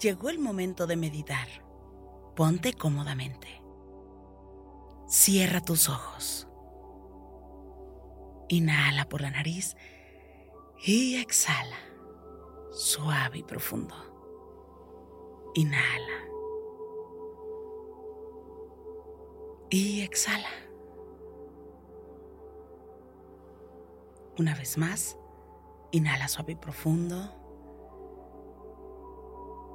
Llegó el momento de meditar. Ponte cómodamente. Cierra tus ojos. Inhala por la nariz y exhala, suave y profundo. Inhala. Y exhala. Una vez más, inhala suave y profundo.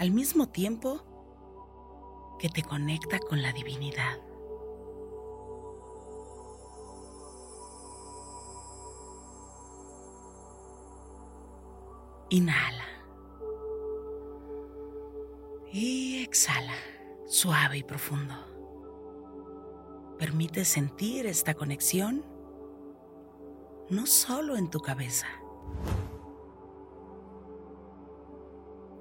al mismo tiempo que te conecta con la divinidad. Inhala. Y exhala, suave y profundo. Permite sentir esta conexión no solo en tu cabeza,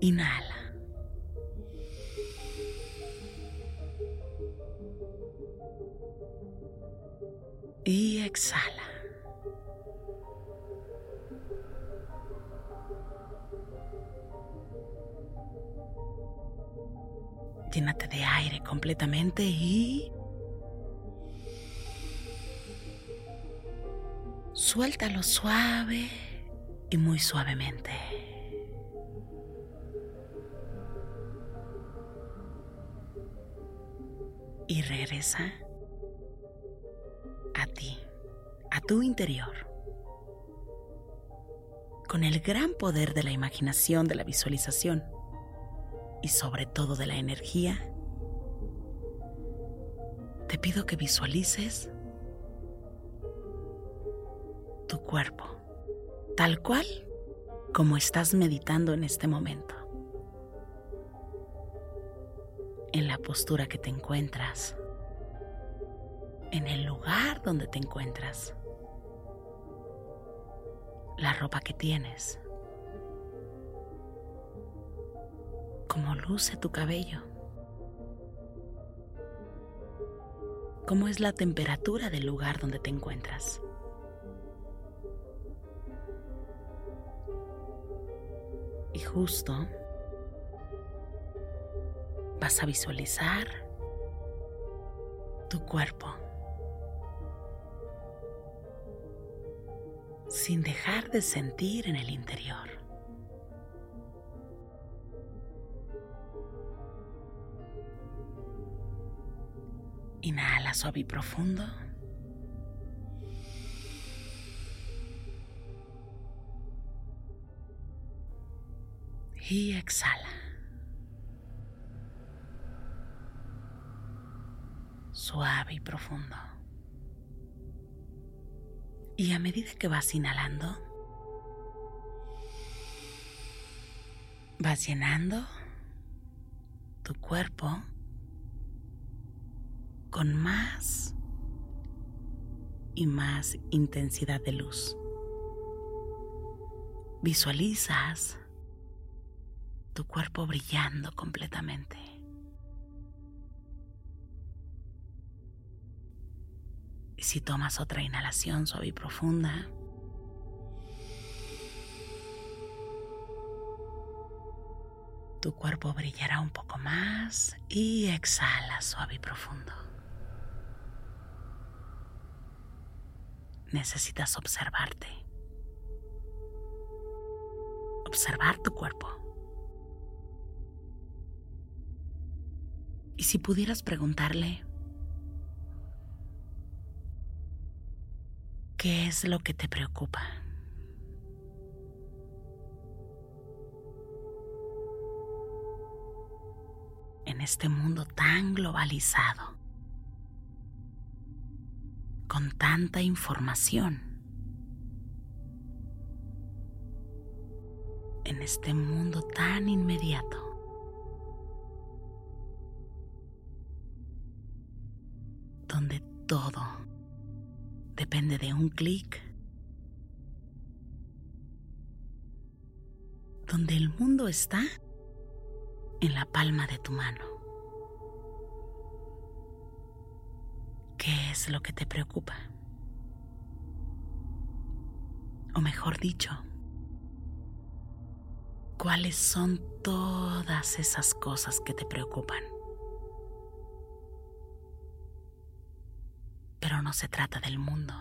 Inhala. Y exhala. Llénate de aire completamente y... Suéltalo suave y muy suavemente. Y regresa a ti, a tu interior. Con el gran poder de la imaginación, de la visualización y sobre todo de la energía, te pido que visualices tu cuerpo, tal cual como estás meditando en este momento, en la postura que te encuentras, en el lugar donde te encuentras, la ropa que tienes. Cómo luce tu cabello, cómo es la temperatura del lugar donde te encuentras. Y justo vas a visualizar tu cuerpo sin dejar de sentir en el interior. Inhala suave y profundo. Y exhala. Suave y profundo. Y a medida que vas inhalando, vas llenando tu cuerpo con más y más intensidad de luz. Visualizas tu cuerpo brillando completamente. Y si tomas otra inhalación suave y profunda, tu cuerpo brillará un poco más y exhala suave y profundo. necesitas observarte. Observar tu cuerpo. Y si pudieras preguntarle, ¿qué es lo que te preocupa? En este mundo tan globalizado, con tanta información. En este mundo tan inmediato. Donde todo depende de un clic. Donde el mundo está en la palma de tu mano. ¿Qué es lo que te preocupa? O mejor dicho, ¿cuáles son todas esas cosas que te preocupan? No se trata del mundo.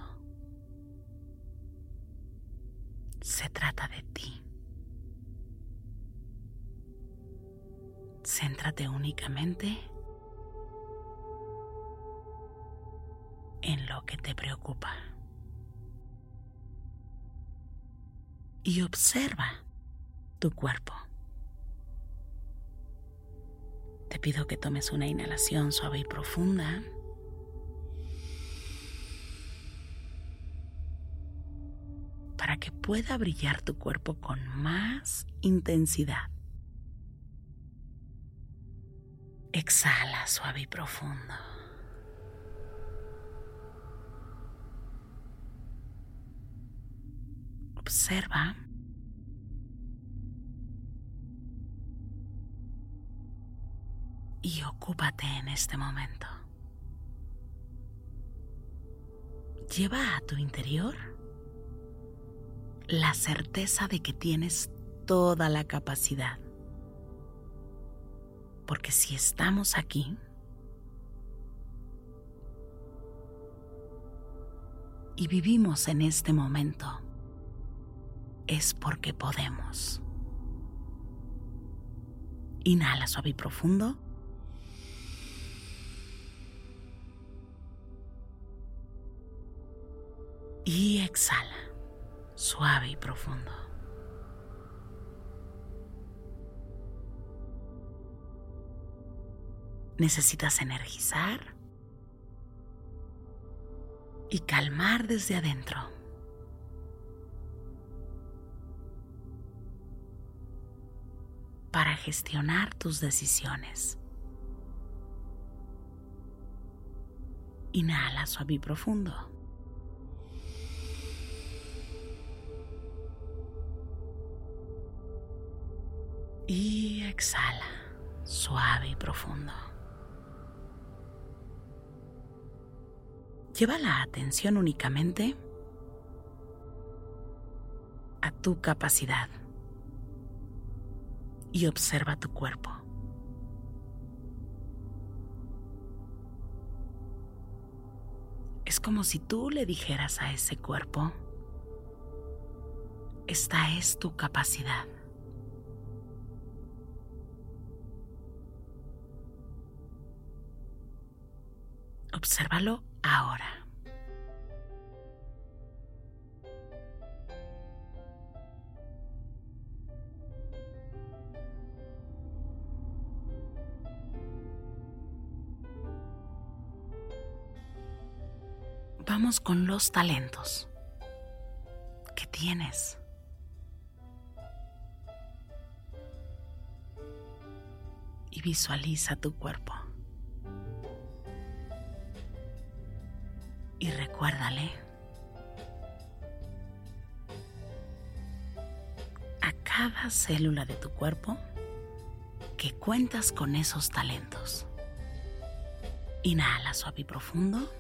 Se trata de ti. Céntrate únicamente en lo que te preocupa. Y observa tu cuerpo. Te pido que tomes una inhalación suave y profunda. Para que pueda brillar tu cuerpo con más intensidad. Exhala suave y profundo. observa y ocúpate en este momento. Lleva a tu interior la certeza de que tienes toda la capacidad. Porque si estamos aquí, y vivimos en este momento, es porque podemos. Inhala suave y profundo. Y exhala suave y profundo. Necesitas energizar y calmar desde adentro. para gestionar tus decisiones. Inhala suave y profundo. Y exhala suave y profundo. Lleva la atención únicamente a tu capacidad y observa tu cuerpo. Es como si tú le dijeras a ese cuerpo, esta es tu capacidad. Obsérvalo ahora. Vamos con los talentos que tienes. Y visualiza tu cuerpo. Recuérdale a cada célula de tu cuerpo que cuentas con esos talentos. Inhala suave y profundo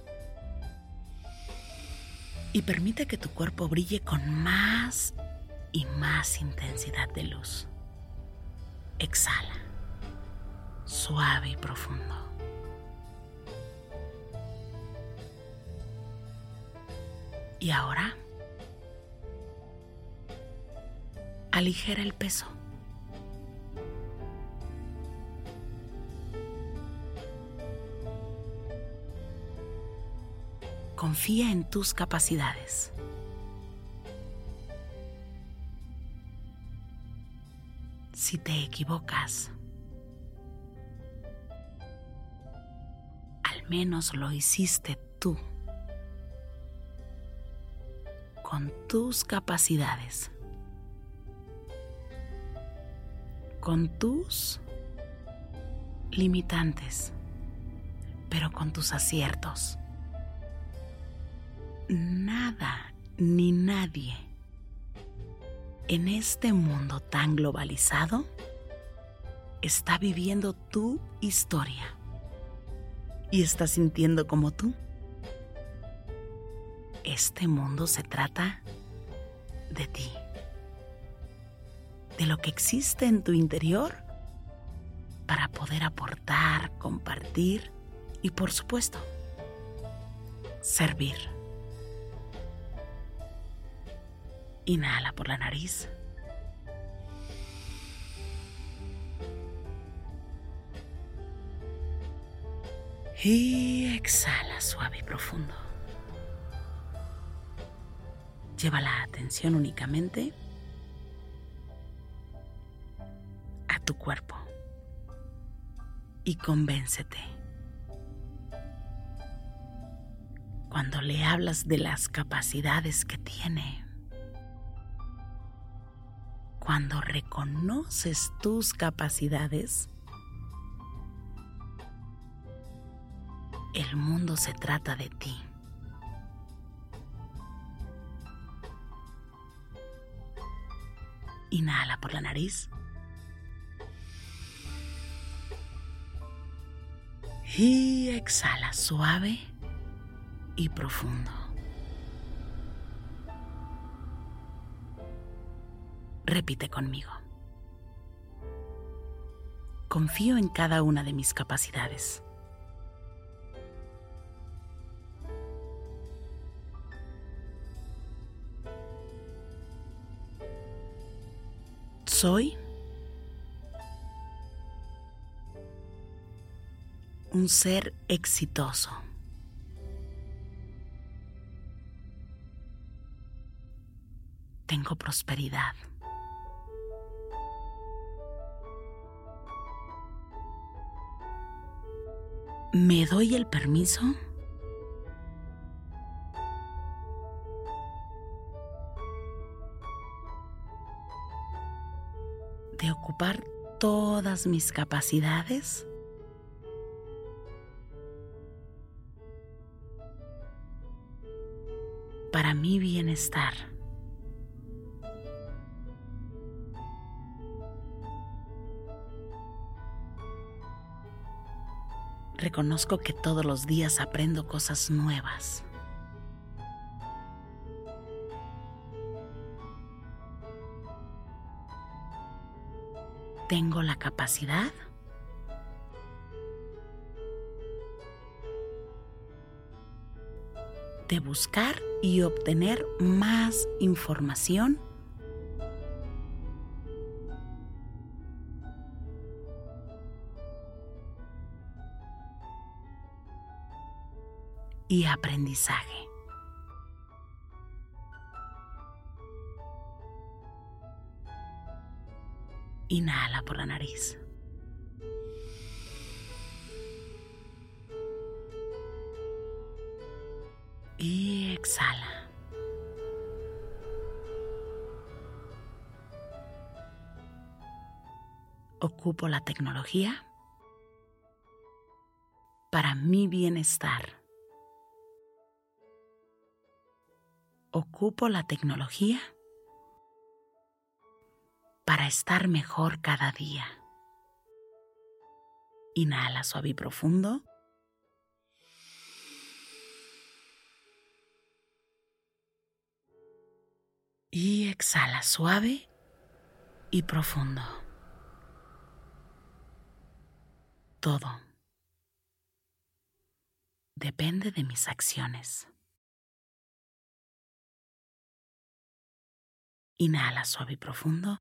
y permite que tu cuerpo brille con más y más intensidad de luz. Exhala, suave y profundo. Y ahora, aligera el peso. confía en tus capacidades. Si te equivocas, al menos lo hiciste tú, con tus capacidades, con tus limitantes, pero con tus aciertos nada ni nadie en este mundo tan globalizado está viviendo tu historia y está sintiendo como tú. Este mundo se trata de ti, de lo que existe en tu interior para poder aportar, compartir y por supuesto, servir. Inhala por la nariz. Y exhala suave y profundo. Lleva la atención únicamente a tu cuerpo y convéncete. Cuando le hablas de las capacidades que tiene, cuando reconoces tus capacidades, el mundo se trata de ti. Inhala por la nariz. Y exhala suave y profundo. Repite conmigo. Confío en cada una de mis capacidades. Soy un ser exitoso. Tengo prosperidad. ¿Me doy el permiso? De ocupar todas mis capacidades? para mi bienestar. reconozco que todos los días aprendo cosas nuevas. Tengo la capacidad de buscar y obtener más información y aprendizaje. Inhala por la nariz. Y exhala. Ocupo la tecnología para mi bienestar. Ocupo la tecnología para estar mejor cada día. Inhala suave y profundo. Y exhala suave y profundo. Todo depende de mis acciones. Inhala suave y profundo.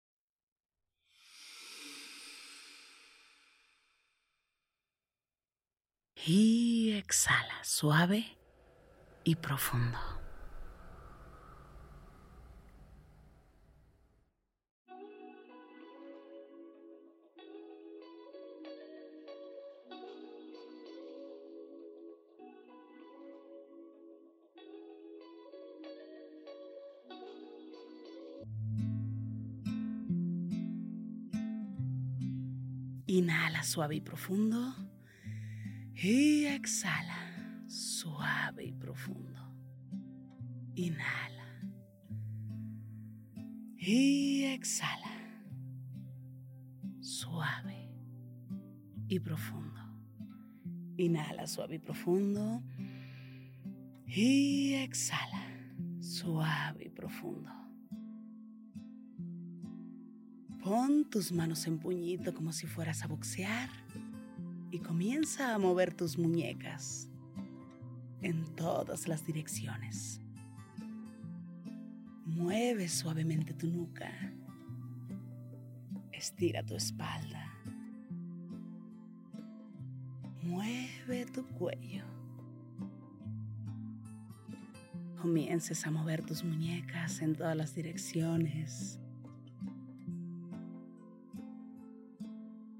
Y exhala suave y profundo. Inhala suave y profundo. Y exhala suave y profundo. Inhala. Y exhala. Suave y profundo. Inhala suave y profundo. Y exhala suave y profundo. Pon tus manos en puñito como si fueras a boxear y comienza a mover tus muñecas en todas las direcciones. Mueve suavemente tu nuca. Estira tu espalda. Mueve tu cuello. Comiences a mover tus muñecas en todas las direcciones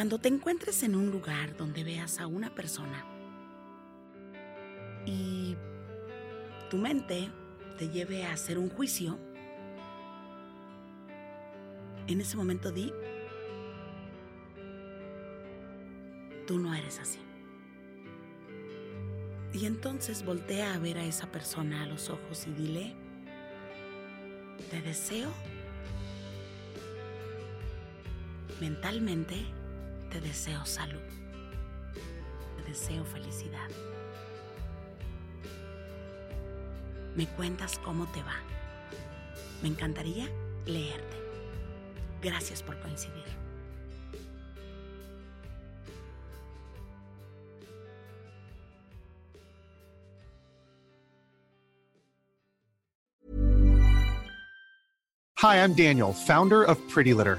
Cuando te encuentres en un lugar donde veas a una persona y tu mente te lleve a hacer un juicio, en ese momento di, tú no eres así. Y entonces voltea a ver a esa persona a los ojos y dile, te deseo mentalmente te deseo salud. Te deseo felicidad. Me cuentas cómo te va. Me encantaría leerte. Gracias por coincidir. Hi, I'm Daniel, founder of Pretty Litter.